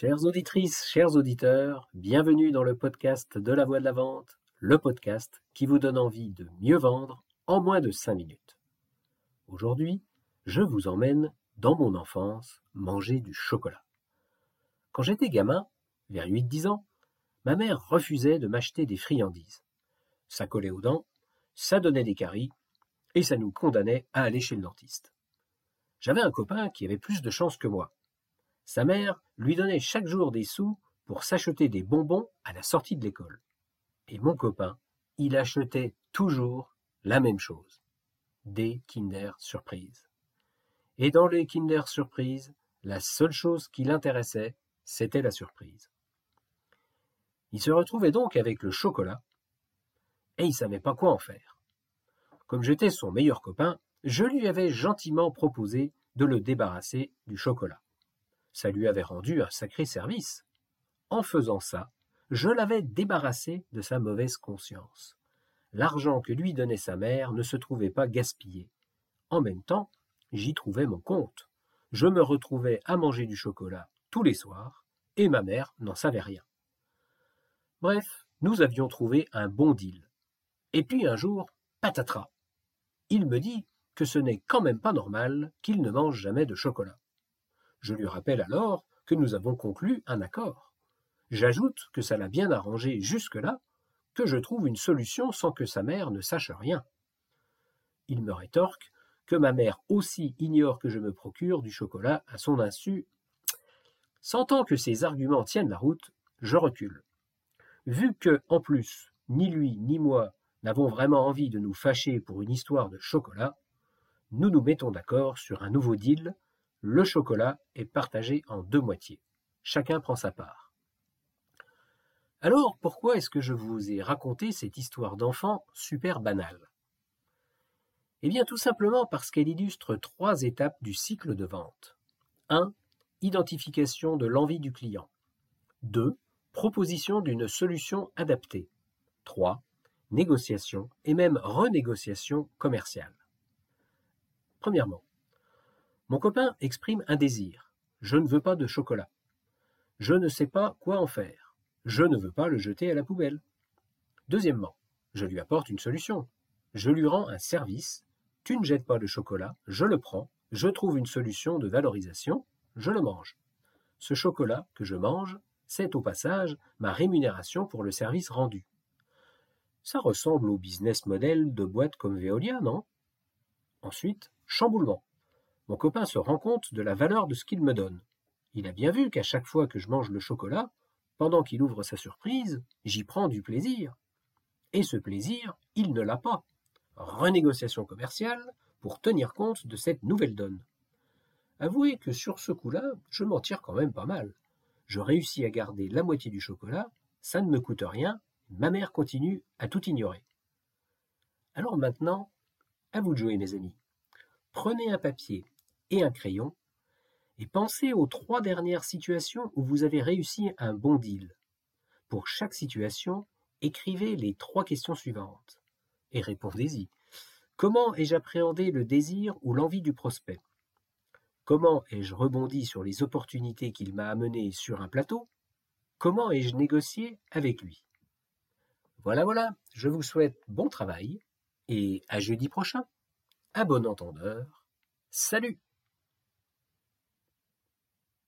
Chères auditrices, chers auditeurs, bienvenue dans le podcast de la voix de la vente, le podcast qui vous donne envie de mieux vendre en moins de 5 minutes. Aujourd'hui, je vous emmène dans mon enfance manger du chocolat. Quand j'étais gamin, vers 8-10 ans, ma mère refusait de m'acheter des friandises. Ça collait aux dents, ça donnait des caries, et ça nous condamnait à aller chez le dentiste. J'avais un copain qui avait plus de chance que moi. Sa mère lui donnait chaque jour des sous pour s'acheter des bonbons à la sortie de l'école. Et mon copain, il achetait toujours la même chose. Des Kinder Surprise. Et dans les Kinder Surprise, la seule chose qui l'intéressait, c'était la surprise. Il se retrouvait donc avec le chocolat, et il savait pas quoi en faire. Comme j'étais son meilleur copain, je lui avais gentiment proposé de le débarrasser du chocolat. Ça lui avait rendu un sacré service. En faisant ça, je l'avais débarrassé de sa mauvaise conscience. L'argent que lui donnait sa mère ne se trouvait pas gaspillé. En même temps, j'y trouvais mon compte. Je me retrouvais à manger du chocolat tous les soirs, et ma mère n'en savait rien. Bref, nous avions trouvé un bon deal. Et puis un jour, patatras. Il me dit que ce n'est quand même pas normal qu'il ne mange jamais de chocolat. Je lui rappelle alors que nous avons conclu un accord. J'ajoute que ça l'a bien arrangé jusque-là, que je trouve une solution sans que sa mère ne sache rien. Il me rétorque que ma mère aussi ignore que je me procure du chocolat à son insu. Sentant que ses arguments tiennent la route, je recule. Vu que, en plus, ni lui ni moi n'avons vraiment envie de nous fâcher pour une histoire de chocolat, nous nous mettons d'accord sur un nouveau deal le chocolat est partagé en deux moitiés. Chacun prend sa part. Alors, pourquoi est-ce que je vous ai raconté cette histoire d'enfant super banale? Eh bien, tout simplement parce qu'elle illustre trois étapes du cycle de vente. 1. Identification de l'envie du client. 2. Proposition d'une solution adaptée. 3. Négociation et même renégociation commerciale. Premièrement, mon copain exprime un désir. Je ne veux pas de chocolat. Je ne sais pas quoi en faire. Je ne veux pas le jeter à la poubelle. Deuxièmement, je lui apporte une solution. Je lui rends un service. Tu ne jettes pas le chocolat, je le prends, je trouve une solution de valorisation, je le mange. Ce chocolat que je mange, c'est au passage ma rémunération pour le service rendu. Ça ressemble au business model de boîtes comme Veolia, non? Ensuite, chamboulement. Mon copain se rend compte de la valeur de ce qu'il me donne. Il a bien vu qu'à chaque fois que je mange le chocolat, pendant qu'il ouvre sa surprise, j'y prends du plaisir. Et ce plaisir, il ne l'a pas. Renégociation commerciale pour tenir compte de cette nouvelle donne. Avouez que sur ce coup-là, je m'en tire quand même pas mal. Je réussis à garder la moitié du chocolat, ça ne me coûte rien, ma mère continue à tout ignorer. Alors maintenant, à vous de jouer mes amis. Prenez un papier et un crayon, et pensez aux trois dernières situations où vous avez réussi un bon deal. Pour chaque situation, écrivez les trois questions suivantes et répondez-y. Comment ai-je appréhendé le désir ou l'envie du prospect? Comment ai-je rebondi sur les opportunités qu'il m'a amenées sur un plateau? Comment ai-je négocié avec lui? Voilà, voilà, je vous souhaite bon travail et à jeudi prochain. À bon entendeur, salut